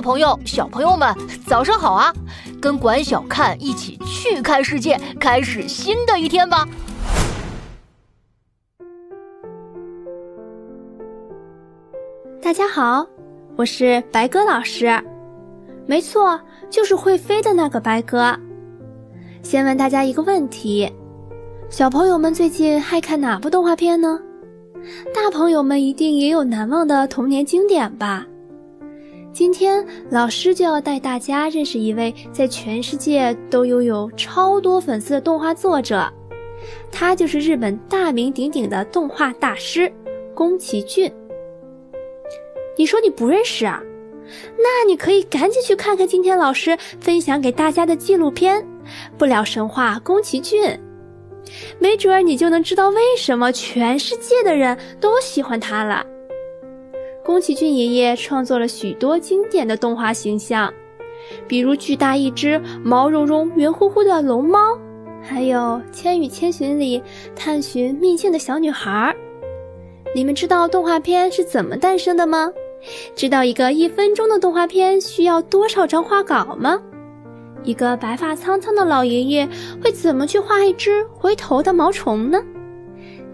朋友、小朋友们，早上好啊！跟管小看一起去看世界，开始新的一天吧！大家好，我是白鸽老师，没错，就是会飞的那个白鸽。先问大家一个问题：小朋友们最近爱看哪部动画片呢？大朋友们一定也有难忘的童年经典吧？今天老师就要带大家认识一位在全世界都拥有超多粉丝的动画作者，他就是日本大名鼎鼎的动画大师宫崎骏。你说你不认识啊？那你可以赶紧去看看今天老师分享给大家的纪录片《不了神话宫崎骏》。没准儿你就能知道为什么全世界的人都喜欢他了。宫崎骏爷爷创作了许多经典的动画形象，比如巨大一只、毛茸茸、圆乎乎的龙猫，还有《千与千寻》里探寻秘境的小女孩。你们知道动画片是怎么诞生的吗？知道一个一分钟的动画片需要多少张画稿吗？一个白发苍苍的老爷爷会怎么去画一只回头的毛虫呢？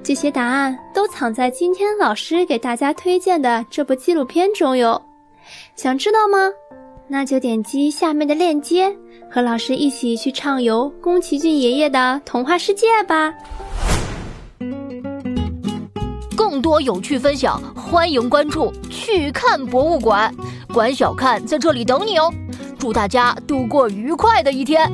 这些答案都藏在今天老师给大家推荐的这部纪录片中哟。想知道吗？那就点击下面的链接，和老师一起去畅游宫崎骏爷爷的童话世界吧。更多有趣分享，欢迎关注去看博物馆，管小看在这里等你哦。祝大家度过愉快的一天。